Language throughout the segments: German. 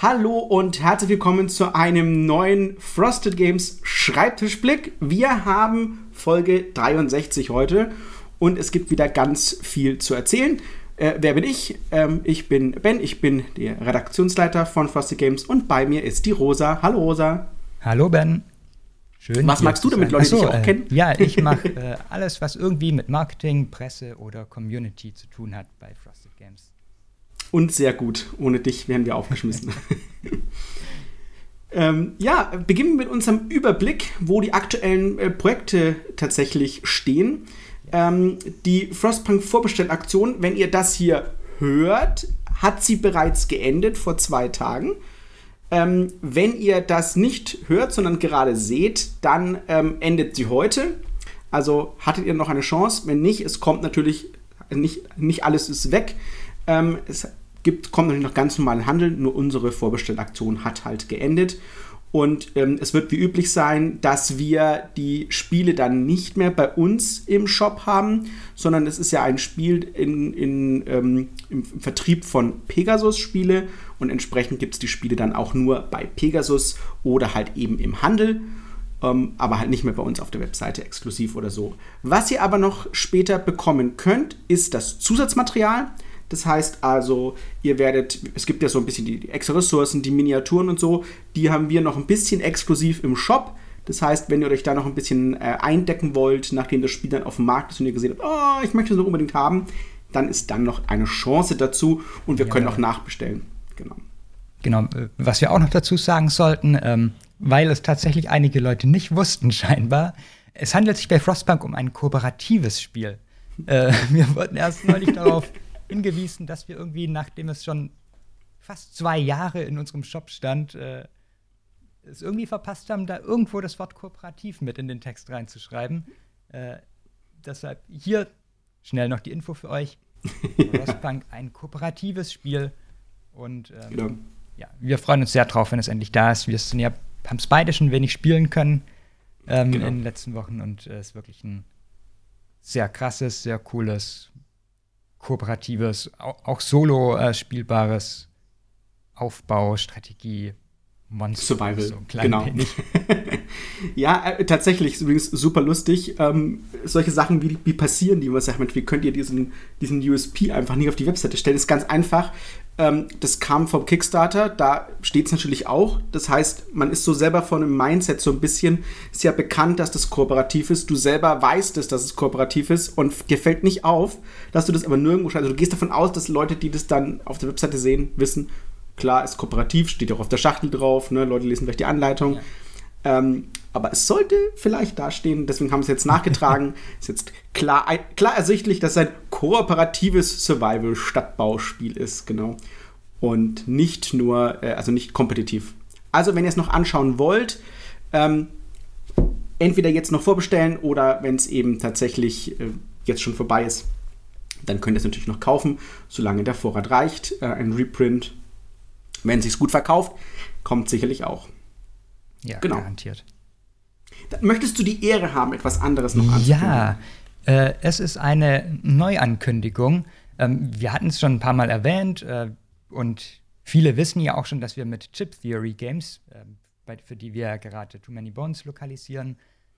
Hallo und herzlich willkommen zu einem neuen Frosted Games Schreibtischblick. Wir haben Folge 63 heute und es gibt wieder ganz viel zu erzählen. Äh, wer bin ich? Ähm, ich bin Ben, ich bin der Redaktionsleiter von Frosted Games und bei mir ist die Rosa. Hallo Rosa. Hallo Ben. Schön. Was magst du damit, Leute, die dich auch äh, kennen? Ja, ich mache äh, alles, was irgendwie mit Marketing, Presse oder Community zu tun hat bei Frosted Games. Und sehr gut. Ohne dich wären wir aufgeschmissen. ähm, ja, beginnen wir mit unserem Überblick, wo die aktuellen äh, Projekte tatsächlich stehen. Ähm, die Frostpunk Vorbestellaktion, wenn ihr das hier hört, hat sie bereits geendet vor zwei Tagen. Ähm, wenn ihr das nicht hört, sondern gerade seht, dann ähm, endet sie heute. Also hattet ihr noch eine Chance. Wenn nicht, es kommt natürlich, nicht, nicht alles ist weg. Ähm, es gibt, kommt natürlich noch ganz normalen Handel, nur unsere Vorbestellaktion hat halt geendet. Und ähm, es wird wie üblich sein, dass wir die Spiele dann nicht mehr bei uns im Shop haben, sondern es ist ja ein Spiel in, in, ähm, im Vertrieb von Pegasus-Spiele und entsprechend gibt es die Spiele dann auch nur bei Pegasus oder halt eben im Handel, ähm, aber halt nicht mehr bei uns auf der Webseite exklusiv oder so. Was ihr aber noch später bekommen könnt, ist das Zusatzmaterial. Das heißt also, ihr werdet, es gibt ja so ein bisschen die, die extra Ressourcen, die Miniaturen und so, die haben wir noch ein bisschen exklusiv im Shop. Das heißt, wenn ihr euch da noch ein bisschen äh, eindecken wollt, nachdem das Spiel dann auf dem Markt ist und ihr gesehen habt, oh, ich möchte es noch unbedingt haben, dann ist dann noch eine Chance dazu und wir ja, können auch nachbestellen. Genau. Genau, äh, was wir auch noch dazu sagen sollten, ähm, weil es tatsächlich einige Leute nicht wussten scheinbar, es handelt sich bei Frostpunk um ein kooperatives Spiel. Äh, wir wurden erst neulich darauf hingewiesen, dass wir irgendwie, nachdem es schon fast zwei Jahre in unserem Shop stand, äh, es irgendwie verpasst haben, da irgendwo das Wort kooperativ mit in den Text reinzuschreiben. Äh, deshalb hier schnell noch die Info für euch. Frostpunk, ein kooperatives Spiel. Und ähm, genau. ja, wir freuen uns sehr drauf, wenn es endlich da ist. Wir ja, haben es beide schon wenig spielen können ähm, genau. in den letzten Wochen und es äh, ist wirklich ein sehr krasses, sehr cooles, kooperatives, auch, solo äh, spielbares Aufbau, Strategie, Monster. Survival, so genau. ja, äh, tatsächlich, ist übrigens super lustig. Ähm, solche Sachen, wie, wie passieren die? Was sagt wie könnt ihr diesen, diesen USP einfach nicht auf die Webseite stellen? Ist ganz einfach. Ähm, das kam vom Kickstarter, da steht es natürlich auch. Das heißt, man ist so selber von einem Mindset so ein bisschen, ist ja bekannt, dass das kooperativ ist. Du selber weißt es, dass es kooperativ ist und dir fällt nicht auf, dass du das aber nirgendwo schreibst. Also du gehst davon aus, dass Leute, die das dann auf der Webseite sehen, wissen, Klar, ist kooperativ, steht auch auf der Schachtel drauf, ne? Leute lesen vielleicht die Anleitung. Ja. Ähm, aber es sollte vielleicht dastehen, deswegen haben sie es jetzt nachgetragen. ist jetzt klar, klar ersichtlich, dass es ein kooperatives Survival-Stadtbauspiel ist, genau. Und nicht nur, äh, also nicht kompetitiv. Also, wenn ihr es noch anschauen wollt, ähm, entweder jetzt noch vorbestellen oder wenn es eben tatsächlich äh, jetzt schon vorbei ist, dann könnt ihr es natürlich noch kaufen, solange der Vorrat reicht. Äh, ein Reprint wenn es sich gut verkauft, kommt sicherlich auch. Ja, genau. garantiert. möchtest du die Ehre haben, etwas anderes noch anzukündigen? Ja, äh, es ist eine Neuankündigung. Ähm, wir hatten es schon ein paar Mal erwähnt äh, und viele wissen ja auch schon, dass wir mit Chip Theory Games, äh, bei, für die wir gerade Too Many Bones lokalisieren,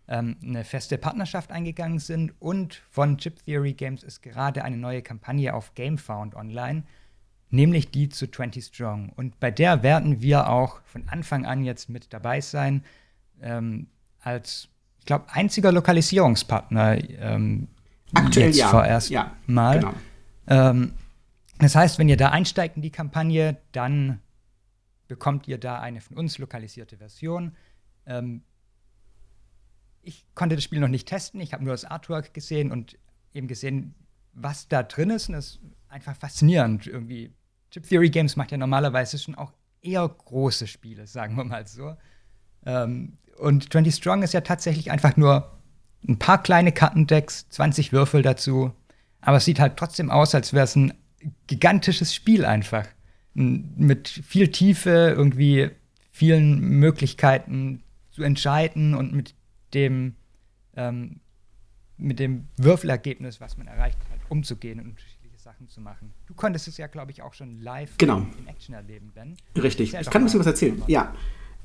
ähm, eine feste Partnerschaft eingegangen sind. Und von Chip Theory Games ist gerade eine neue Kampagne auf GameFound online nämlich die zu 20 Strong. Und bei der werden wir auch von Anfang an jetzt mit dabei sein, ähm, als, ich glaube, einziger Lokalisierungspartner. Ähm, Aktuell jetzt ja. vorerst ja, mal. Genau. Ähm, das heißt, wenn ihr da einsteigt in die Kampagne, dann bekommt ihr da eine von uns lokalisierte Version. Ähm, ich konnte das Spiel noch nicht testen, ich habe nur das Artwork gesehen und eben gesehen, was da drin ist. Und es ist einfach faszinierend, irgendwie Chip Theory Games macht ja normalerweise schon auch eher große Spiele, sagen wir mal so. Ähm, und 20 Strong ist ja tatsächlich einfach nur ein paar kleine Kartendecks, 20 Würfel dazu. Aber es sieht halt trotzdem aus, als wäre es ein gigantisches Spiel einfach. Mit viel Tiefe, irgendwie vielen Möglichkeiten zu entscheiden und mit dem, ähm, mit dem Würfelergebnis, was man erreicht hat, umzugehen und Sachen zu machen. Du konntest es ja, glaube ich, auch schon live genau. in Action erleben, Ben. Richtig. Ich kann ein bisschen was erzählen. Ja.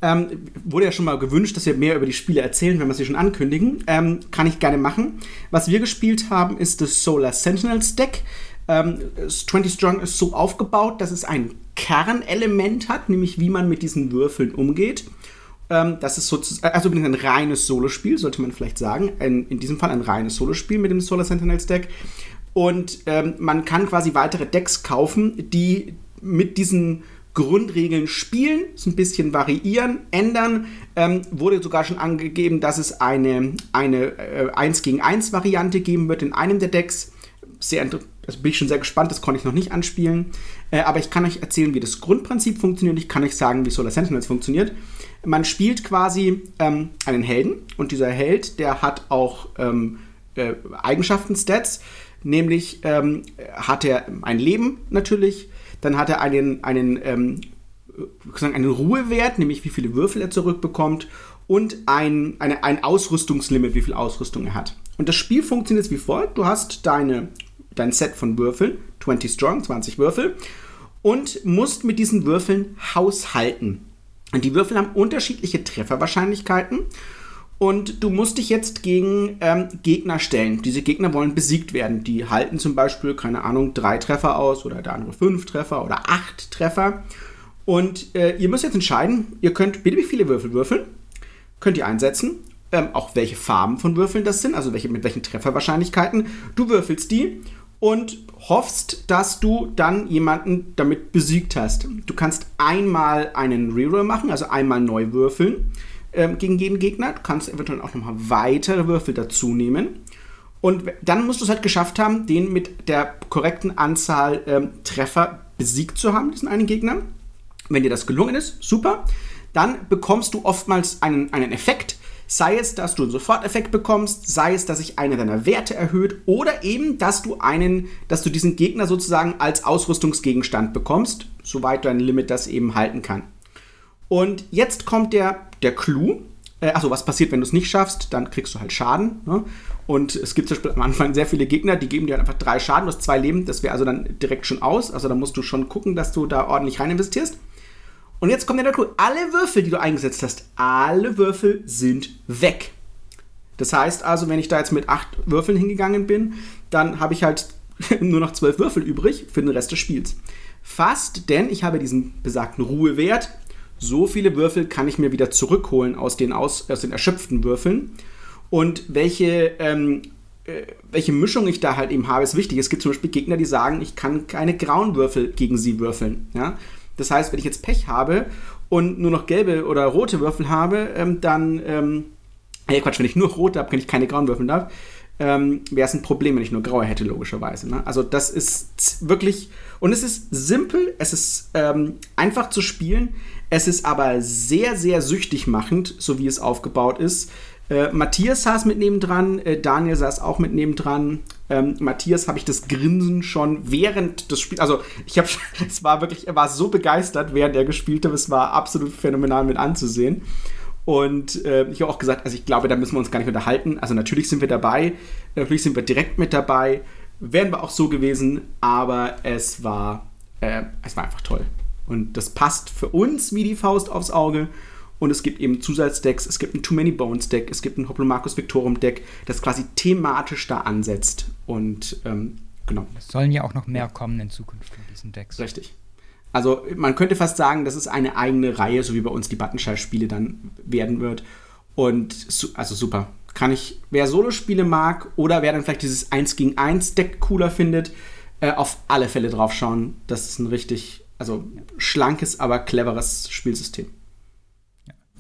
Ähm, wurde ja schon mal gewünscht, dass wir mehr über die Spiele erzählen, wenn wir sie schon ankündigen. Ähm, kann ich gerne machen. Was wir gespielt haben, ist das Solar Sentinels Deck. Ähm, 20 Strong ist so aufgebaut, dass es ein Kernelement hat, nämlich wie man mit diesen Würfeln umgeht. Ähm, das ist sozusagen, also ein reines Solospiel, sollte man vielleicht sagen. Ein, in diesem Fall ein reines Solospiel mit dem Solar Sentinels Deck. Und ähm, man kann quasi weitere Decks kaufen, die mit diesen Grundregeln spielen, es ein bisschen variieren, ändern. Ähm, wurde sogar schon angegeben, dass es eine, eine äh, 1 gegen 1 Variante geben wird in einem der Decks. Sehr also bin ich schon sehr gespannt, das konnte ich noch nicht anspielen. Äh, aber ich kann euch erzählen, wie das Grundprinzip funktioniert. Ich kann euch sagen, wie Solar Sentinels funktioniert. Man spielt quasi ähm, einen Helden und dieser Held, der hat auch ähm, äh, Eigenschaften, Stats. Nämlich ähm, hat er ein Leben natürlich, dann hat er einen, einen, ähm, einen Ruhewert, nämlich wie viele Würfel er zurückbekommt und ein, eine, ein Ausrüstungslimit, wie viel Ausrüstung er hat. Und das Spiel funktioniert wie folgt. Du hast deine, dein Set von Würfeln, 20 Strong, 20 Würfel, und musst mit diesen Würfeln haushalten. Und die Würfel haben unterschiedliche Trefferwahrscheinlichkeiten und du musst dich jetzt gegen ähm, Gegner stellen. Diese Gegner wollen besiegt werden. Die halten zum Beispiel, keine Ahnung, drei Treffer aus oder der andere fünf Treffer oder acht Treffer. Und äh, ihr müsst jetzt entscheiden, ihr könnt beliebig viele Würfel würfeln, könnt ihr einsetzen. Ähm, auch welche Farben von Würfeln das sind, also welche, mit welchen Trefferwahrscheinlichkeiten. Du würfelst die und hoffst, dass du dann jemanden damit besiegt hast. Du kannst einmal einen Reroll machen, also einmal neu würfeln ähm, gegen jeden Gegner. Du kannst eventuell auch nochmal weitere Würfel dazu nehmen. Und dann musst du es halt geschafft haben, den mit der korrekten Anzahl ähm, Treffer besiegt zu haben, diesen einen Gegner. Wenn dir das gelungen ist, super. Dann bekommst du oftmals einen, einen Effekt. Sei es, dass du einen Soforteffekt bekommst, sei es, dass sich einer deiner Werte erhöht oder eben, dass du einen, dass du diesen Gegner sozusagen als Ausrüstungsgegenstand bekommst, soweit dein Limit das eben halten kann. Und jetzt kommt der, der Clou. Äh, also was passiert, wenn du es nicht schaffst? Dann kriegst du halt Schaden. Ne? Und es gibt zum Beispiel am Anfang sehr viele Gegner, die geben dir halt einfach drei Schaden, du hast zwei Leben. Das wäre also dann direkt schon aus. Also da musst du schon gucken, dass du da ordentlich rein investierst. Und jetzt kommt der Clou. Alle Würfel, die du eingesetzt hast, alle Würfel sind weg. Das heißt also, wenn ich da jetzt mit acht Würfeln hingegangen bin, dann habe ich halt nur noch zwölf Würfel übrig für den Rest des Spiels. Fast, denn ich habe diesen besagten Ruhewert so viele Würfel kann ich mir wieder zurückholen aus den, aus, aus den erschöpften Würfeln. Und welche, ähm, äh, welche Mischung ich da halt eben habe, ist wichtig. Es gibt zum Beispiel Gegner, die sagen, ich kann keine grauen Würfel gegen sie würfeln. Ja? Das heißt, wenn ich jetzt Pech habe und nur noch gelbe oder rote Würfel habe, ähm, dann, ähm, hey Quatsch, wenn ich nur rote habe, kann ich keine grauen würfeln darf, ähm, wäre es ein Problem, wenn ich nur graue hätte, logischerweise. Ne? Also das ist wirklich, und es ist simpel, es ist ähm, einfach zu spielen, es ist aber sehr, sehr süchtig machend, so wie es aufgebaut ist. Äh, Matthias saß mit nebendran, äh, Daniel saß auch mit nebendran. Ähm, Matthias habe ich das Grinsen schon während des Spiels, also ich habe, es war wirklich, er war so begeistert, während er gespielt hat, es war absolut phänomenal mit anzusehen. Und äh, ich habe auch gesagt, also ich glaube, da müssen wir uns gar nicht unterhalten. Also natürlich sind wir dabei, natürlich sind wir direkt mit dabei, wären wir auch so gewesen, aber es war, äh, es war einfach toll. Und das passt für uns wie die Faust aufs Auge. Und es gibt eben Zusatzdecks, es gibt ein Too Many Bones Deck, es gibt ein Hoplomachus Victorum Deck, das quasi thematisch da ansetzt. Und ähm, genau. Es sollen ja auch noch mehr kommen in Zukunft von diesen Decks. Richtig. Also man könnte fast sagen, das ist eine eigene Reihe, so wie bei uns die Buttonschall-Spiele dann werden wird. Und also super. Kann ich, wer Solospiele mag oder wer dann vielleicht dieses 1 gegen 1 Deck cooler findet, äh, auf alle Fälle drauf schauen. Das ist ein richtig also schlankes, aber cleveres Spielsystem.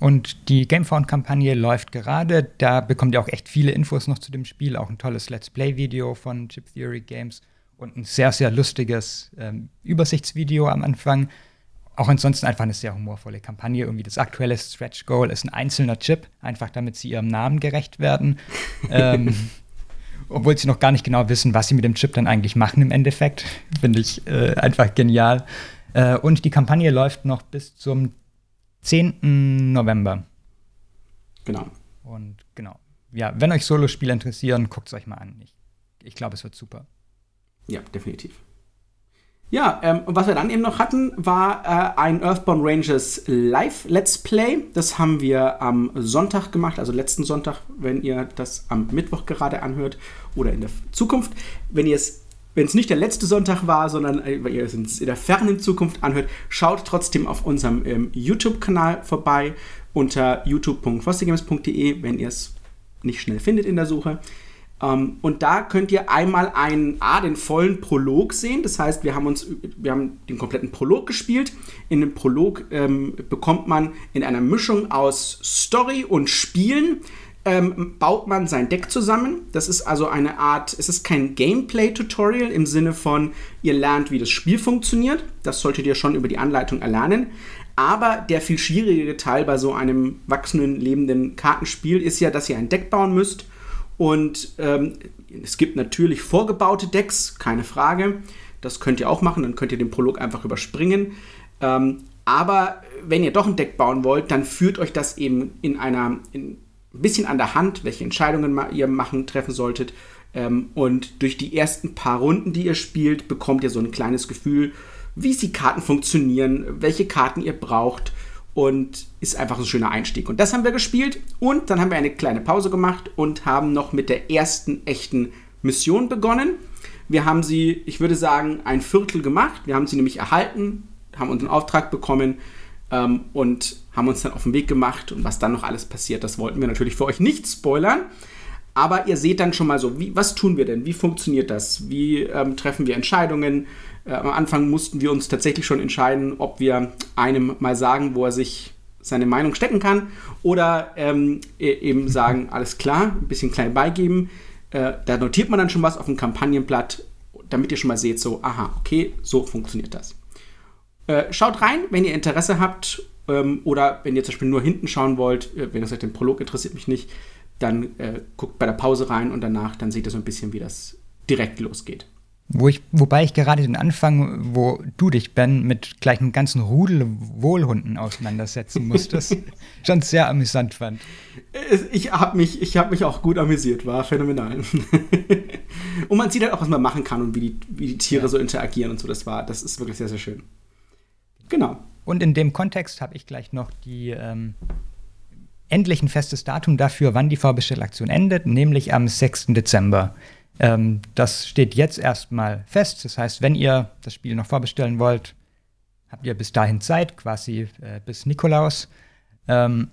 Und die Gamefound-Kampagne läuft gerade. Da bekommt ihr auch echt viele Infos noch zu dem Spiel. Auch ein tolles Let's Play-Video von Chip Theory Games und ein sehr, sehr lustiges ähm, Übersichtsvideo am Anfang. Auch ansonsten einfach eine sehr humorvolle Kampagne. Irgendwie das aktuelle Stretch Goal ist ein einzelner Chip, einfach damit sie ihrem Namen gerecht werden. ähm, obwohl sie noch gar nicht genau wissen, was sie mit dem Chip dann eigentlich machen im Endeffekt. Finde ich äh, einfach genial. Äh, und die Kampagne läuft noch bis zum 10. November. Genau. Und genau. Ja, wenn euch Solospiele interessieren, guckt es euch mal an. Ich, ich glaube, es wird super. Ja, definitiv. Ja, ähm, und was wir dann eben noch hatten, war äh, ein Earthbound Rangers Live Let's Play. Das haben wir am Sonntag gemacht, also letzten Sonntag, wenn ihr das am Mittwoch gerade anhört oder in der Zukunft. Wenn ihr es wenn es nicht der letzte Sonntag war, sondern äh, ihr es in der fernen Zukunft anhört, schaut trotzdem auf unserem ähm, YouTube-Kanal vorbei unter youtube.fostergames.de, wenn ihr es nicht schnell findet in der Suche. Ähm, und da könnt ihr einmal einen, A, den vollen Prolog sehen. Das heißt, wir haben uns, wir haben den kompletten Prolog gespielt. In dem Prolog ähm, bekommt man in einer Mischung aus Story und Spielen ähm, baut man sein Deck zusammen. Das ist also eine Art, es ist kein Gameplay-Tutorial im Sinne von, ihr lernt, wie das Spiel funktioniert. Das solltet ihr schon über die Anleitung erlernen. Aber der viel schwierigere Teil bei so einem wachsenden, lebenden Kartenspiel ist ja, dass ihr ein Deck bauen müsst und ähm, es gibt natürlich vorgebaute Decks, keine Frage. Das könnt ihr auch machen, dann könnt ihr den Prolog einfach überspringen. Ähm, aber wenn ihr doch ein Deck bauen wollt, dann führt euch das eben in einer in, ein bisschen an der Hand, welche Entscheidungen ihr machen, treffen solltet. Ähm, und durch die ersten paar Runden, die ihr spielt, bekommt ihr so ein kleines Gefühl, wie die Karten funktionieren, welche Karten ihr braucht und ist einfach ein schöner Einstieg. Und das haben wir gespielt und dann haben wir eine kleine Pause gemacht und haben noch mit der ersten echten Mission begonnen. Wir haben sie, ich würde sagen, ein Viertel gemacht. Wir haben sie nämlich erhalten, haben unseren Auftrag bekommen ähm, und haben uns dann auf den Weg gemacht. Und was dann noch alles passiert, das wollten wir natürlich für euch nicht spoilern. Aber ihr seht dann schon mal so, wie, was tun wir denn? Wie funktioniert das? Wie ähm, treffen wir Entscheidungen? Äh, am Anfang mussten wir uns tatsächlich schon entscheiden, ob wir einem mal sagen, wo er sich seine Meinung stecken kann oder ähm, e-, eben sagen, alles klar, ein bisschen klein beigeben. Äh, da notiert man dann schon was auf dem Kampagnenblatt, damit ihr schon mal seht, so, aha, okay, so funktioniert das. Äh, schaut rein, wenn ihr Interesse habt ähm, oder wenn ihr zum Beispiel nur hinten schauen wollt, äh, wenn ihr sagt, den Prolog interessiert mich nicht, dann äh, guckt bei der Pause rein und danach, dann seht ihr so ein bisschen, wie das direkt losgeht. Wo ich, wobei ich gerade den Anfang, wo du dich, Ben, mit gleich einem ganzen Rudel Wohlhunden auseinandersetzen musstest, schon sehr amüsant fand. Ich habe mich, hab mich auch gut amüsiert, war phänomenal. und man sieht halt auch, was man machen kann und wie die, wie die Tiere ja. so interagieren und so. Das war, das ist wirklich sehr, sehr schön. Genau. Und in dem Kontext habe ich gleich noch die ähm, endlich ein festes Datum dafür, wann die Vorbestellaktion endet, nämlich am 6. Dezember. Ähm, das steht jetzt erstmal fest. Das heißt, wenn ihr das Spiel noch vorbestellen wollt, habt ihr bis dahin Zeit, quasi äh, bis Nikolaus. Ähm,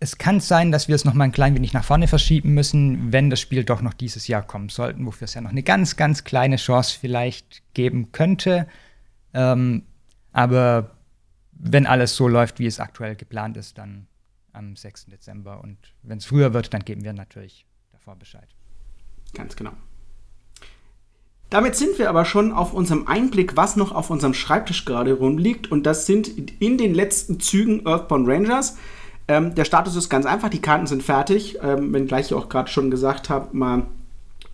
es kann sein, dass wir es noch mal ein klein wenig nach vorne verschieben müssen, wenn das Spiel doch noch dieses Jahr kommen sollte, wofür es ja noch eine ganz, ganz kleine Chance vielleicht geben könnte. Ähm, aber wenn alles so läuft, wie es aktuell geplant ist, dann am 6. Dezember. Und wenn es früher wird, dann geben wir natürlich davor Bescheid. Ganz genau. Damit sind wir aber schon auf unserem Einblick, was noch auf unserem Schreibtisch gerade rumliegt. Und das sind in den letzten Zügen Earthbound Rangers. Ähm, der Status ist ganz einfach, die Karten sind fertig. Ähm, wenngleich ich auch gerade schon gesagt habe, mal,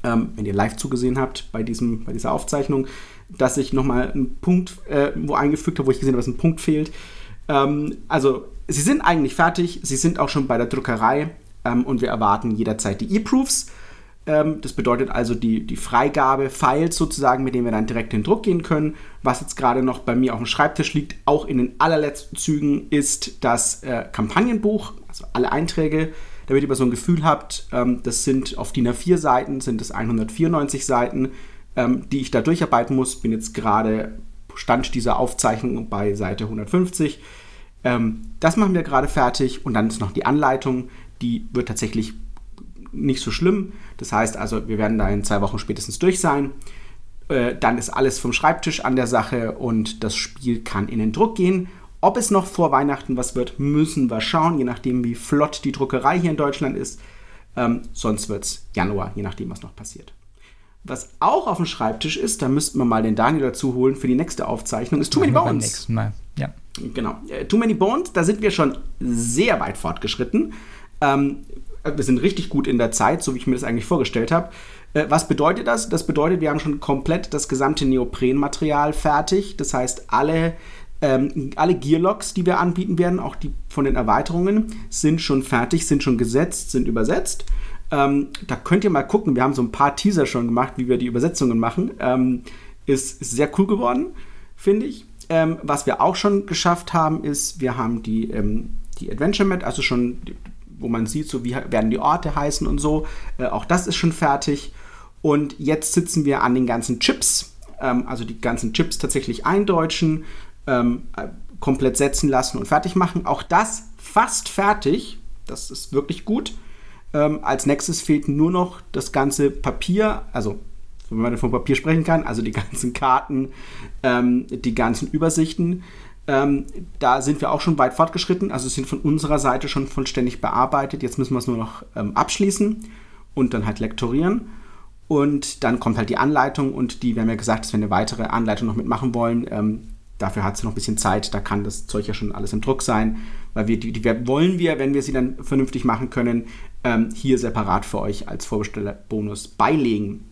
ähm, wenn ihr live zugesehen habt bei, diesem, bei dieser Aufzeichnung, dass ich nochmal einen Punkt äh, wo eingefügt habe, wo ich gesehen habe, dass ein Punkt fehlt. Ähm, also, sie sind eigentlich fertig, sie sind auch schon bei der Druckerei ähm, und wir erwarten jederzeit die E-Proofs. Ähm, das bedeutet also die, die Freigabe, Files sozusagen, mit denen wir dann direkt in den Druck gehen können. Was jetzt gerade noch bei mir auf dem Schreibtisch liegt, auch in den allerletzten Zügen, ist das äh, Kampagnenbuch, also alle Einträge, damit ihr mal so ein Gefühl habt, ähm, das sind auf DIN A4 Seiten, sind es 194 Seiten, ähm, die ich da durcharbeiten muss. Bin jetzt gerade Stand dieser Aufzeichnung bei Seite 150. Ähm, das machen wir gerade fertig und dann ist noch die Anleitung, die wird tatsächlich nicht so schlimm. Das heißt also, wir werden da in zwei Wochen spätestens durch sein. Äh, dann ist alles vom Schreibtisch an der Sache und das Spiel kann in den Druck gehen. Ob es noch vor Weihnachten was wird, müssen wir schauen, je nachdem, wie flott die Druckerei hier in Deutschland ist. Ähm, sonst wird es Januar, je nachdem, was noch passiert. Was auch auf dem Schreibtisch ist, da müssten wir mal den Daniel dazu holen für die nächste Aufzeichnung, ist Too Many Bones. Beim nächsten Mal, ja. Genau. Äh, Too Many Bones, da sind wir schon sehr weit fortgeschritten. Ähm, wir sind richtig gut in der Zeit, so wie ich mir das eigentlich vorgestellt habe. Äh, was bedeutet das? Das bedeutet, wir haben schon komplett das gesamte Neoprenmaterial fertig. Das heißt, alle, ähm, alle Gearlocks, die wir anbieten werden, auch die von den Erweiterungen, sind schon fertig, sind schon gesetzt, sind übersetzt. Ähm, da könnt ihr mal gucken. Wir haben so ein paar Teaser schon gemacht, wie wir die Übersetzungen machen. Ähm, ist, ist sehr cool geworden, finde ich. Ähm, was wir auch schon geschafft haben, ist, wir haben die, ähm, die Adventure Map, also schon, wo man sieht, so wie werden die Orte heißen und so. Äh, auch das ist schon fertig. Und jetzt sitzen wir an den ganzen Chips, ähm, also die ganzen Chips tatsächlich eindeutschen, ähm, äh, komplett setzen lassen und fertig machen. Auch das fast fertig. Das ist wirklich gut. Ähm, als nächstes fehlt nur noch das ganze Papier, also wenn man von Papier sprechen kann, also die ganzen Karten, ähm, die ganzen Übersichten. Ähm, da sind wir auch schon weit fortgeschritten, also sind von unserer Seite schon vollständig bearbeitet. Jetzt müssen wir es nur noch ähm, abschließen und dann halt lektorieren. Und dann kommt halt die Anleitung und die, wir haben ja gesagt, dass wir eine weitere Anleitung noch mitmachen wollen. Ähm, dafür hat es noch ein bisschen Zeit, da kann das Zeug ja schon alles im Druck sein, weil wir die, die wollen wir, wenn wir sie dann vernünftig machen können, ähm, hier separat für euch als Vorbestellerbonus beilegen.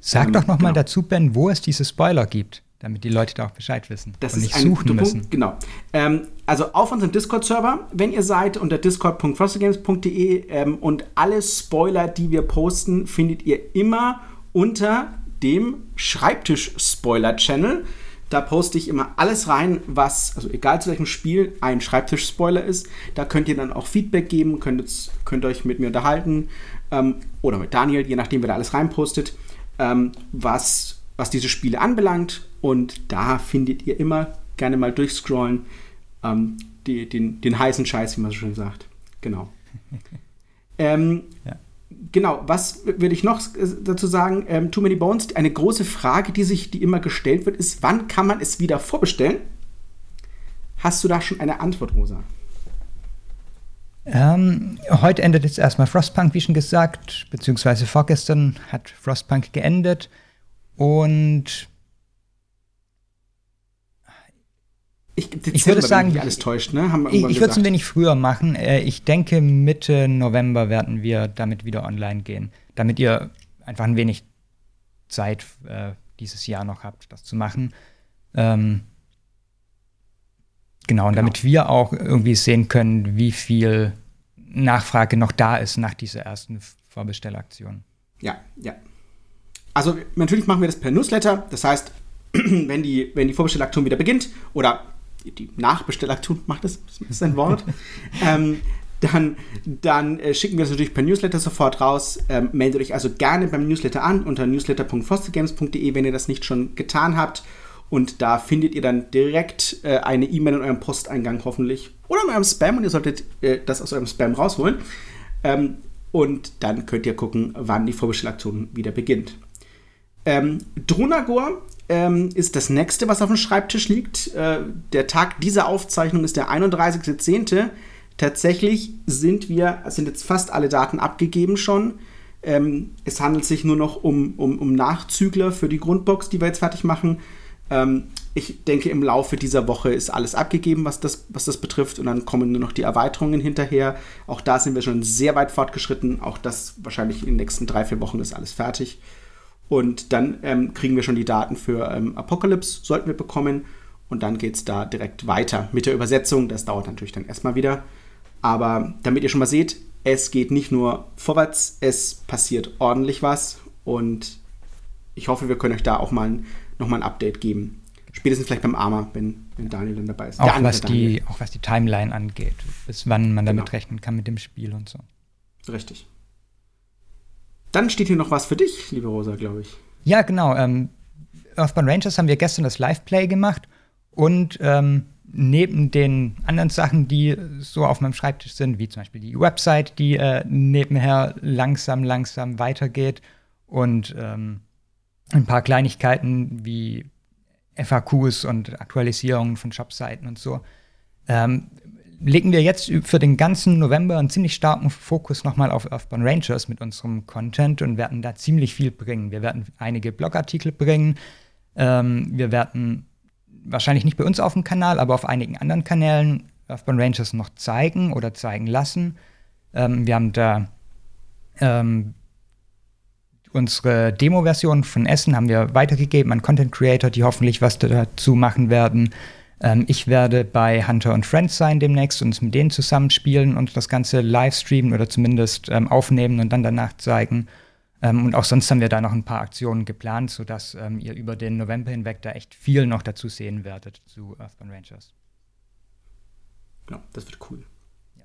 Sag ähm, doch noch genau. mal dazu, Ben, wo es diese Spoiler gibt, damit die Leute da auch Bescheid wissen das und nicht suchen müssen. Punkt, genau. Ähm, also auf unserem Discord-Server, wenn ihr seid, unter discord.frostedgames.de ähm, und alle Spoiler, die wir posten, findet ihr immer unter dem Schreibtisch-Spoiler-Channel. Da poste ich immer alles rein, was, also egal zu welchem Spiel, ein Schreibtisch-Spoiler ist. Da könnt ihr dann auch Feedback geben, könnt, könnt euch mit mir unterhalten ähm, oder mit Daniel, je nachdem, wer da alles reinpostet ähm, was, was diese Spiele anbelangt. Und da findet ihr immer gerne mal durchscrollen ähm, die, den, den heißen Scheiß, wie man so schön sagt. Genau. ähm, ja. Genau, was würde ich noch dazu sagen? Ähm, Too Many Bones, eine große Frage, die sich, die immer gestellt wird, ist, wann kann man es wieder vorbestellen? Hast du da schon eine Antwort, Rosa? Ähm, heute endet jetzt erstmal Frostpunk, wie schon gesagt, beziehungsweise vorgestern hat Frostpunk geendet. Und ich, ich würde sagen, alles täuscht, ne? ich, ich würde es ein wenig früher machen. Äh, ich denke, Mitte November werden wir damit wieder online gehen, damit ihr einfach ein wenig Zeit äh, dieses Jahr noch habt, das zu machen. Ähm, Genau, und genau. damit wir auch irgendwie sehen können, wie viel Nachfrage noch da ist nach dieser ersten Vorbestellaktion. Ja, ja. Also natürlich machen wir das per Newsletter. Das heißt, wenn die, wenn die Vorbestellaktion wieder beginnt oder die Nachbestellaktion macht das, das ist ein Wort, ähm, dann, dann äh, schicken wir das natürlich per Newsletter sofort raus. Ähm, meldet euch also gerne beim Newsletter an unter newsletter.fostergames.de, wenn ihr das nicht schon getan habt. Und da findet ihr dann direkt äh, eine E-Mail in eurem Posteingang hoffentlich oder in eurem Spam und ihr solltet äh, das aus eurem Spam rausholen. Ähm, und dann könnt ihr gucken, wann die Vorbestellaktion wieder beginnt. Ähm, Dronagor ähm, ist das nächste, was auf dem Schreibtisch liegt. Äh, der Tag dieser Aufzeichnung ist der 31.10. Tatsächlich sind wir, sind jetzt fast alle Daten abgegeben schon. Ähm, es handelt sich nur noch um, um, um Nachzügler für die Grundbox, die wir jetzt fertig machen. Ähm, ich denke, im Laufe dieser Woche ist alles abgegeben, was das, was das betrifft. Und dann kommen nur noch die Erweiterungen hinterher. Auch da sind wir schon sehr weit fortgeschritten. Auch das wahrscheinlich in den nächsten drei, vier Wochen ist alles fertig. Und dann ähm, kriegen wir schon die Daten für ähm, Apocalypse, sollten wir bekommen. Und dann geht es da direkt weiter mit der Übersetzung. Das dauert natürlich dann erstmal wieder. Aber damit ihr schon mal seht, es geht nicht nur vorwärts, es passiert ordentlich was. Und ich hoffe, wir können euch da auch mal nochmal ein Update geben. Spätestens vielleicht beim Arma, wenn, wenn Daniel dann dabei ist. Auch was, die, auch was die Timeline angeht, bis wann man damit genau. rechnen kann mit dem Spiel und so. Richtig. Dann steht hier noch was für dich, liebe Rosa, glaube ich. Ja, genau. Ähm, Earthbound Rangers haben wir gestern das Live-Play gemacht und ähm, neben den anderen Sachen, die so auf meinem Schreibtisch sind, wie zum Beispiel die Website, die äh, nebenher langsam, langsam weitergeht und ähm, ein paar Kleinigkeiten wie FAQs und Aktualisierungen von Shopseiten und so. Ähm, legen wir jetzt für den ganzen November einen ziemlich starken Fokus nochmal auf Earthbound Rangers mit unserem Content und werden da ziemlich viel bringen. Wir werden einige Blogartikel bringen. Ähm, wir werden wahrscheinlich nicht bei uns auf dem Kanal, aber auf einigen anderen Kanälen Earthbound Rangers noch zeigen oder zeigen lassen. Ähm, wir haben da ähm, unsere Demo-Version von Essen haben wir weitergegeben an Content Creator, die hoffentlich was dazu machen werden. Ähm, ich werde bei Hunter und Friends sein demnächst und mit denen zusammenspielen und das Ganze live streamen oder zumindest ähm, aufnehmen und dann danach zeigen. Ähm, und auch sonst haben wir da noch ein paar Aktionen geplant, sodass ähm, ihr über den November hinweg da echt viel noch dazu sehen werdet zu Earthbound Rangers. Genau, das wird cool. Ja,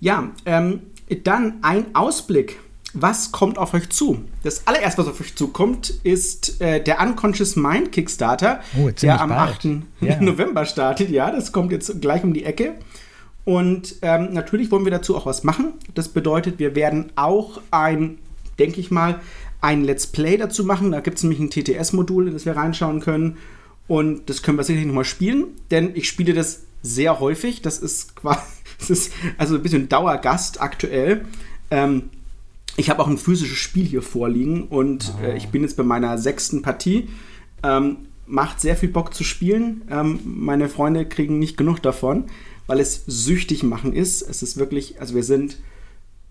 ja ähm, dann ein Ausblick. Was kommt auf euch zu? Das allererste, was auf euch zukommt, ist äh, der Unconscious Mind Kickstarter, oh, der am bald. 8. Yeah. November startet. Ja, das kommt jetzt gleich um die Ecke. Und ähm, natürlich wollen wir dazu auch was machen. Das bedeutet, wir werden auch ein, denke ich mal, ein Let's Play dazu machen. Da gibt es nämlich ein TTS-Modul, in das wir reinschauen können. Und das können wir sicherlich nochmal spielen, denn ich spiele das sehr häufig. Das ist quasi, das ist also ein bisschen Dauergast aktuell. Ähm, ich habe auch ein physisches Spiel hier vorliegen und oh. äh, ich bin jetzt bei meiner sechsten Partie. Ähm, macht sehr viel Bock zu spielen. Ähm, meine Freunde kriegen nicht genug davon weil es süchtig machen ist. Es ist wirklich, also wir sind,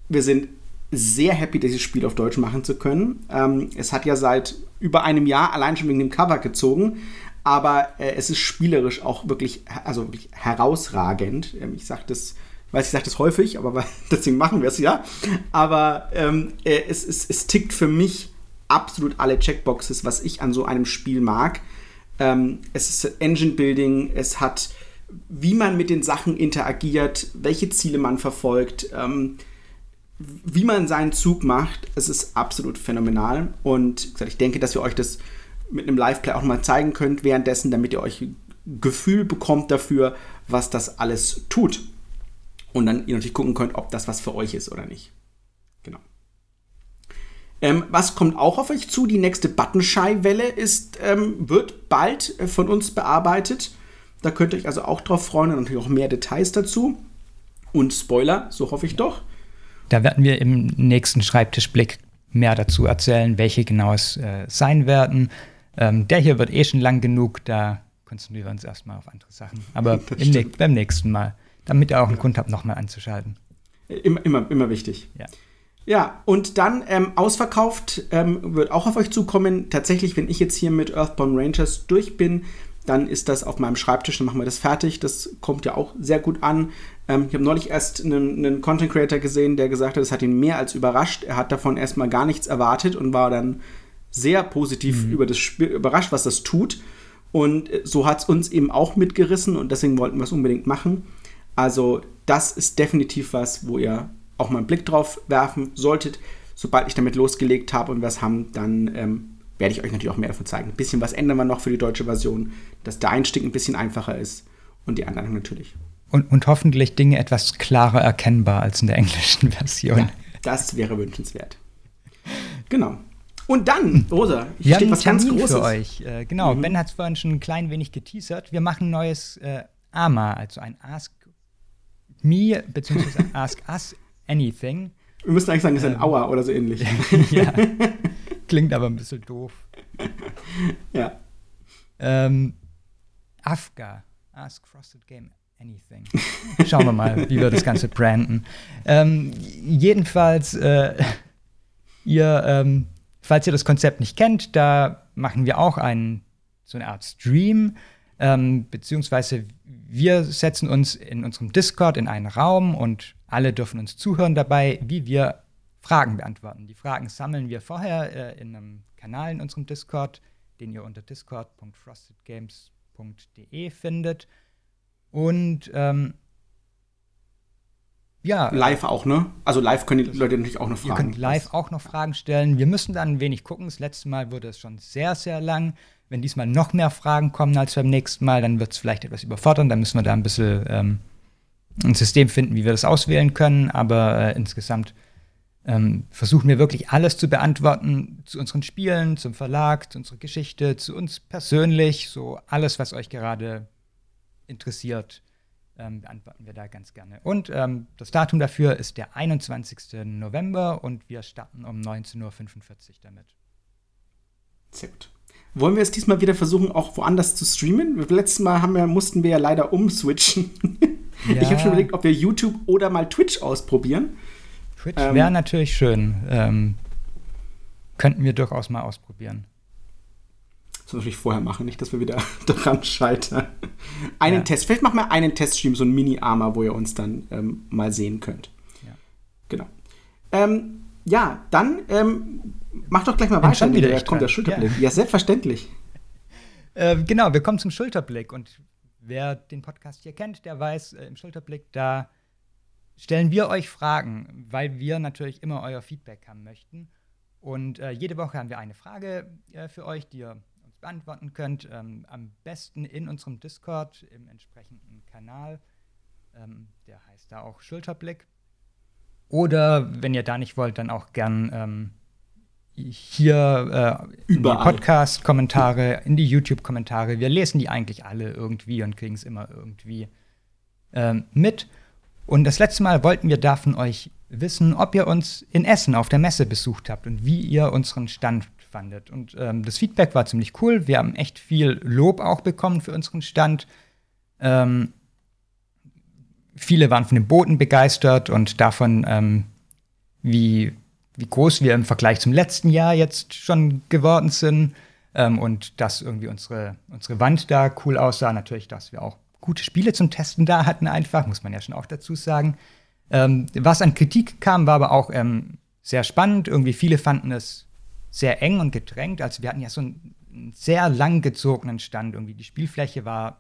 wir sind sehr happy, dieses Spiel auf Deutsch machen zu können. Ähm, es hat ja seit über einem Jahr allein schon wegen dem Cover gezogen, aber äh, es ist spielerisch auch wirklich, also wirklich herausragend. Ähm, ich sage das, weiß ich sage das häufig, aber deswegen machen wir es ja. Aber ähm, äh, es, es, es tickt für mich absolut alle Checkboxes, was ich an so einem Spiel mag. Ähm, es ist Engine Building, es hat wie man mit den Sachen interagiert, welche Ziele man verfolgt, ähm, wie man seinen Zug macht. Es ist absolut phänomenal. Und gesagt, ich denke, dass wir euch das mit einem Live-Play auch mal zeigen könnt währenddessen, damit ihr euch ein Gefühl bekommt dafür, was das alles tut. Und dann ihr natürlich gucken könnt, ob das was für euch ist oder nicht. Genau. Ähm, was kommt auch auf euch zu? Die nächste Buttonshy-Welle ähm, wird bald äh, von uns bearbeitet. Da könnt ihr euch also auch drauf freuen und natürlich auch mehr Details dazu. Und Spoiler, so hoffe ich doch. Da werden wir im nächsten Schreibtischblick mehr dazu erzählen, welche genau es äh, sein werden. Ähm, der hier wird eh schon lang genug, da konzentrieren wir uns erstmal auf andere Sachen. Aber ne beim nächsten Mal, damit ihr auch einen ja. Grund habt, nochmal anzuschalten. Immer, immer, immer wichtig. Ja. Ja, und dann ähm, ausverkauft ähm, wird auch auf euch zukommen. Tatsächlich, wenn ich jetzt hier mit Earthbound Rangers durch bin, dann ist das auf meinem Schreibtisch, dann machen wir das fertig. Das kommt ja auch sehr gut an. Ähm, ich habe neulich erst einen, einen, Content Creator gesehen, der gesagt hat, es hat ihn mehr als überrascht. Er hat davon erstmal gar nichts erwartet und war dann sehr positiv mhm. über das Spiel überrascht, was das tut. Und äh, so hat es uns eben auch mitgerissen und deswegen wollten wir es unbedingt machen. Also, das ist definitiv was, wo ihr auch mal einen Blick drauf werfen solltet. Sobald ich damit losgelegt habe und was haben, dann ähm, werde ich euch natürlich auch mehr davon zeigen. Ein bisschen was ändern wir noch für die deutsche Version, dass der Einstieg ein bisschen einfacher ist und die Anleitung natürlich. Und, und hoffentlich Dinge etwas klarer erkennbar als in der englischen Version. Ja, das wäre wünschenswert. Genau. Und dann, Rosa, hier steht was ganz Großes. für euch. Äh, genau, mhm. Ben hat es vorhin schon ein klein wenig geteasert. Wir machen ein neues äh, AMA, also ein Ask Me bzw. Ask Us Anything. Wir müssen eigentlich sagen, es ist ein ähm, Aua oder so ähnlich. ja. Klingt aber ein bisschen doof. ja. Ähm, Afga. Ask Frosted Game Anything. Schauen wir mal, wie wir das Ganze branden. Ähm, jedenfalls, äh, ihr, ähm, falls ihr das Konzept nicht kennt, da machen wir auch einen, so eine Art Stream. Ähm, beziehungsweise wir setzen uns in unserem Discord in einen Raum und alle dürfen uns zuhören dabei, wie wir Fragen beantworten. Die Fragen sammeln wir vorher äh, in einem Kanal in unserem Discord, den ihr unter discord.frostedgames.de findet. Und ähm, ja. Live auch, ne? Also live können die Leute natürlich auch noch Fragen. Ihr könnt live auch noch Fragen stellen. Wir müssen dann ein wenig gucken. Das letzte Mal wurde es schon sehr, sehr lang. Wenn diesmal noch mehr Fragen kommen als beim nächsten Mal, dann wird es vielleicht etwas überfordern. Dann müssen wir da ein bisschen ähm, ein System finden, wie wir das auswählen können. Aber äh, insgesamt ähm, versuchen wir wirklich alles zu beantworten zu unseren Spielen, zum Verlag, zu unserer Geschichte, zu uns persönlich, so alles, was euch gerade interessiert, ähm, beantworten wir da ganz gerne. Und ähm, das Datum dafür ist der 21. November und wir starten um 19.45 Uhr damit. Sehr gut. Wollen wir es diesmal wieder versuchen, auch woanders zu streamen? Letztes Mal haben wir, mussten wir ja leider umswitchen. Ja. Ich habe schon überlegt, ob wir YouTube oder mal Twitch ausprobieren. Twitch ähm, wäre natürlich schön. Ähm, könnten wir durchaus mal ausprobieren. Das müssen wir natürlich vorher machen, nicht, dass wir wieder daran scheitern. Einen ja. Test, vielleicht machen wir einen Teststream, so ein Mini-Armer, wo ihr uns dann ähm, mal sehen könnt. Ja. Genau. Ähm, ja, dann ähm, mach doch gleich mal weiter. Schon wieder kommt der Schulterblick. Ja, ja selbstverständlich. Äh, genau, wir kommen zum Schulterblick. Und wer den Podcast hier kennt, der weiß, äh, im Schulterblick, da stellen wir euch Fragen, weil wir natürlich immer euer Feedback haben möchten. Und äh, jede Woche haben wir eine Frage äh, für euch, die ihr uns beantworten könnt. Ähm, am besten in unserem Discord im entsprechenden Kanal. Ähm, der heißt da auch Schulterblick. Oder wenn ihr da nicht wollt, dann auch gern ähm, hier äh, in die Podcast-Kommentare, in die YouTube-Kommentare. Wir lesen die eigentlich alle irgendwie und kriegen es immer irgendwie ähm, mit. Und das letzte Mal wollten wir da von euch wissen, ob ihr uns in Essen auf der Messe besucht habt und wie ihr unseren Stand fandet. Und ähm, das Feedback war ziemlich cool. Wir haben echt viel Lob auch bekommen für unseren Stand. Ähm, viele waren von den Booten begeistert und davon, ähm, wie, wie groß wir im Vergleich zum letzten Jahr jetzt schon geworden sind. Ähm, und dass irgendwie unsere, unsere Wand da cool aussah. Natürlich, dass wir auch gute Spiele zum Testen da hatten, einfach, muss man ja schon auch dazu sagen. Ähm, was an Kritik kam, war aber auch ähm, sehr spannend. Irgendwie viele fanden es sehr eng und gedrängt. Also wir hatten ja so einen, einen sehr lang gezogenen Stand. Irgendwie die Spielfläche war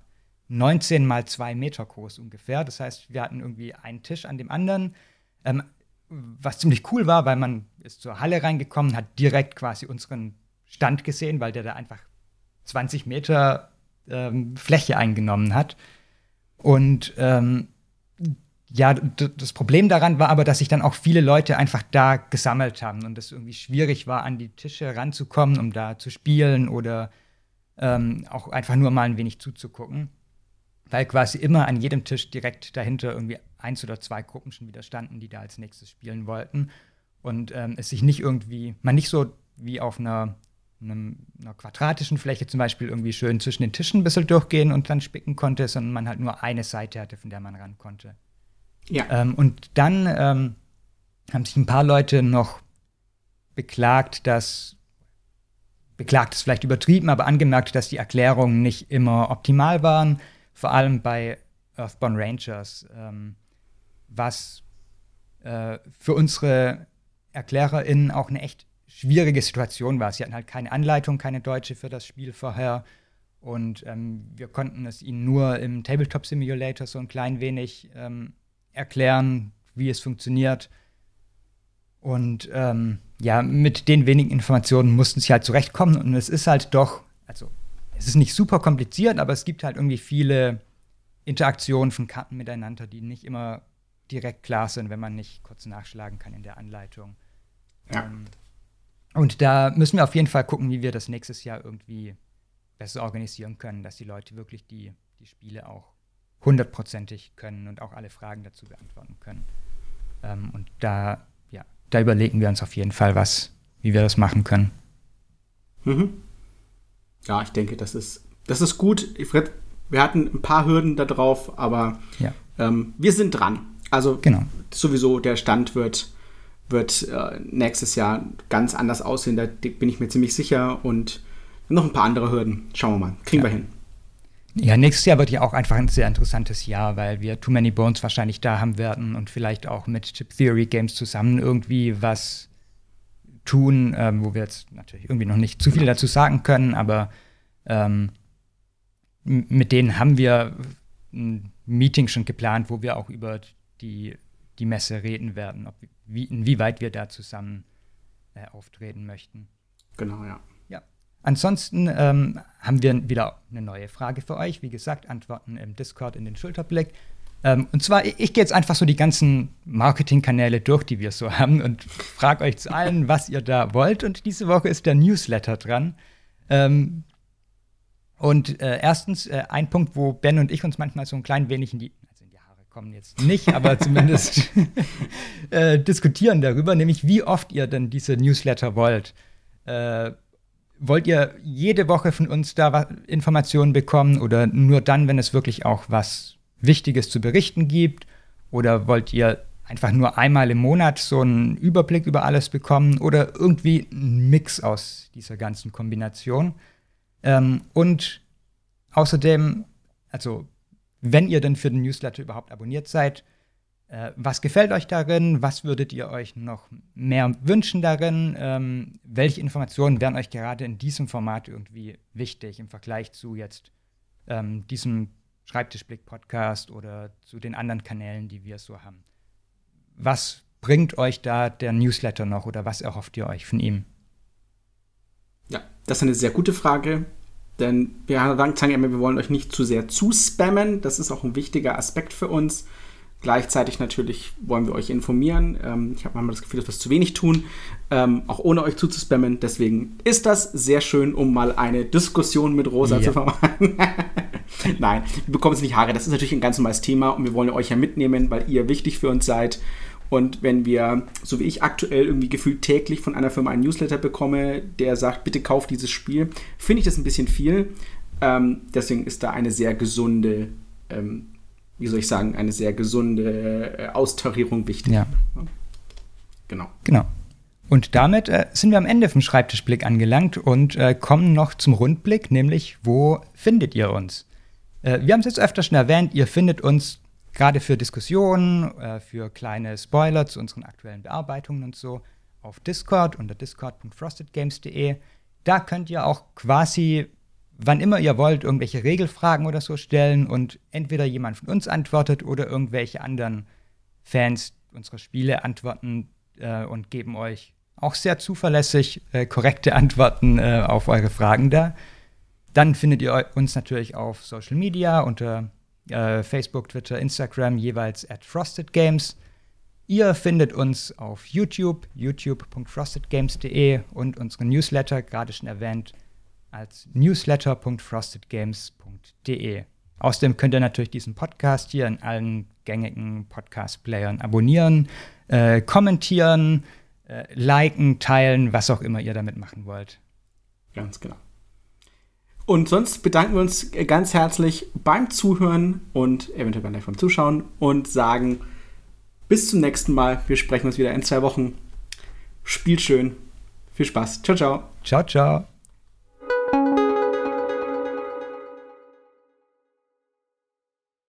19 mal 2 Meter groß ungefähr. Das heißt, wir hatten irgendwie einen Tisch an dem anderen. Ähm, was ziemlich cool war, weil man ist zur Halle reingekommen, hat direkt quasi unseren Stand gesehen, weil der da einfach 20 Meter ähm, Fläche eingenommen hat. Und ähm, ja, das Problem daran war aber, dass sich dann auch viele Leute einfach da gesammelt haben und es irgendwie schwierig war, an die Tische ranzukommen, um da zu spielen oder ähm, auch einfach nur mal ein wenig zuzugucken. Weil quasi immer an jedem Tisch direkt dahinter irgendwie eins oder zwei Gruppen schon wieder standen, die da als nächstes spielen wollten. Und ähm, es sich nicht irgendwie, man nicht so wie auf einer einem, einer quadratischen Fläche zum Beispiel irgendwie schön zwischen den Tischen ein bisschen durchgehen und dann spicken konnte, sondern man halt nur eine Seite hatte, von der man ran konnte. Ja. Ähm, und dann ähm, haben sich ein paar Leute noch beklagt, dass beklagt ist vielleicht übertrieben, aber angemerkt, dass die Erklärungen nicht immer optimal waren, vor allem bei Earthborn Rangers, ähm, was äh, für unsere ErklärerInnen auch eine echt schwierige Situation war. Sie hatten halt keine Anleitung, keine deutsche für das Spiel vorher. Und ähm, wir konnten es ihnen nur im Tabletop Simulator so ein klein wenig ähm, erklären, wie es funktioniert. Und ähm, ja, mit den wenigen Informationen mussten sie halt zurechtkommen. Und es ist halt doch, also es ist nicht super kompliziert, aber es gibt halt irgendwie viele Interaktionen von Karten miteinander, die nicht immer direkt klar sind, wenn man nicht kurz nachschlagen kann in der Anleitung. Ja. Ähm, und da müssen wir auf jeden Fall gucken, wie wir das nächstes Jahr irgendwie besser organisieren können, dass die Leute wirklich die, die Spiele auch hundertprozentig können und auch alle Fragen dazu beantworten können. Ähm, und da, ja, da überlegen wir uns auf jeden Fall was, wie wir das machen können. Mhm. Ja, ich denke, das ist, das ist gut. Fred, wir hatten ein paar Hürden da drauf, aber ja. ähm, wir sind dran. Also genau. sowieso der Stand wird wird äh, nächstes Jahr ganz anders aussehen, da bin ich mir ziemlich sicher. Und noch ein paar andere Hürden. Schauen wir mal. Kriegen ja. wir hin. Ja, nächstes Jahr wird ja auch einfach ein sehr interessantes Jahr, weil wir Too Many Bones wahrscheinlich da haben werden und vielleicht auch mit Chip Theory Games zusammen irgendwie was tun, ähm, wo wir jetzt natürlich irgendwie noch nicht zu viel dazu sagen können, aber ähm, mit denen haben wir ein Meeting schon geplant, wo wir auch über die, die Messe reden werden, ob, wie, inwieweit wir da zusammen äh, auftreten möchten. Genau, ja. Ja. Ansonsten ähm, haben wir wieder eine neue Frage für euch. Wie gesagt, Antworten im Discord in den Schulterblick. Ähm, und zwar, ich, ich gehe jetzt einfach so die ganzen Marketingkanäle durch, die wir so haben und frage euch zu allen, was ihr da wollt. Und diese Woche ist der Newsletter dran. Ähm, und äh, erstens äh, ein Punkt, wo Ben und ich uns manchmal so ein klein wenig in die kommen jetzt nicht, aber zumindest äh, diskutieren darüber, nämlich wie oft ihr denn diese Newsletter wollt. Äh, wollt ihr jede Woche von uns da Informationen bekommen oder nur dann, wenn es wirklich auch was Wichtiges zu berichten gibt? Oder wollt ihr einfach nur einmal im Monat so einen Überblick über alles bekommen oder irgendwie einen Mix aus dieser ganzen Kombination? Ähm, und außerdem, also wenn ihr denn für den Newsletter überhaupt abonniert seid, Äh, was gefällt euch darin? Was würdet ihr euch noch mehr wünschen darin? Ähm, welche Informationen wären euch gerade in diesem Format irgendwie wichtig im Vergleich zu jetzt ähm, diesem Schreibtischblick-Podcast oder zu den anderen Kanälen, die wir so haben? Was bringt euch da der Newsletter noch oder was erhofft ihr euch von ihm? Ja, das ist eine sehr gute Frage. Denn wir sagen immer, wir wollen euch nicht zu sehr zuspammen. Das ist auch ein wichtiger Aspekt für uns. Gleichzeitig natürlich wollen wir euch informieren. Ähm, ich habe manchmal das Gefühl, dass wir es zu wenig tun, ähm, auch ohne euch zuzuspammen. Deswegen ist das sehr schön, um mal eine Diskussion mit Rosa ja. zu vermeiden. Nein, wir bekommen es nicht Haare. Das ist natürlich ein ganz normales Thema und wir wollen euch ja mitnehmen, weil ihr wichtig für uns seid. Und wenn wir, so wie ich aktuell irgendwie gefühlt täglich von einer Firma einen Newsletter bekomme, der sagt, bitte kauft dieses Spiel, finde ich das ein bisschen viel. Ähm, deswegen ist da eine sehr gesunde, ähm, wie soll ich sagen, eine sehr gesunde äh, Austarierung wichtig. Ja. Genau. Genau. Und damit äh, sind wir am Ende vom Schreibtischblick angelangt und äh, kommen noch zum Rundblick, nämlich wo findet ihr uns? Äh, wir haben es jetzt öfter schon erwähnt, ihr findet uns gerade für Diskussionen, äh, für kleine Spoiler zu unseren aktuellen Bearbeitungen und so auf Discord unter discord.frostedgames.de. Da könnt ihr auch quasi, wann immer ihr wollt, irgendwelche Regelfragen oder so stellen und entweder jemand von uns antwortet oder irgendwelche anderen Fans unserer Spiele antworten äh, und geben euch auch sehr zuverlässig äh, korrekte Antworten äh, auf eure Fragen da. Dann findet ihr uns natürlich auf Social Media unter äh, Facebook, Twitter, Instagram jeweils at Frosted Games. Ihr findet uns auf YouTube, youtube.frostedgames.de und unseren Newsletter, gerade schon erwähnt, als newsletter.frostedgames.de. Außerdem könnt ihr natürlich diesen Podcast hier in allen gängigen Podcast-Playern abonnieren, äh, kommentieren, äh, liken, teilen, was auch immer ihr damit machen wollt. Ganz genau. Und sonst bedanken wir uns ganz herzlich beim Zuhören und eventuell beim Zuschauen und sagen bis zum nächsten Mal. Wir sprechen uns wieder in zwei Wochen. Spielt schön. Viel Spaß. Ciao, ciao. Ciao, ciao.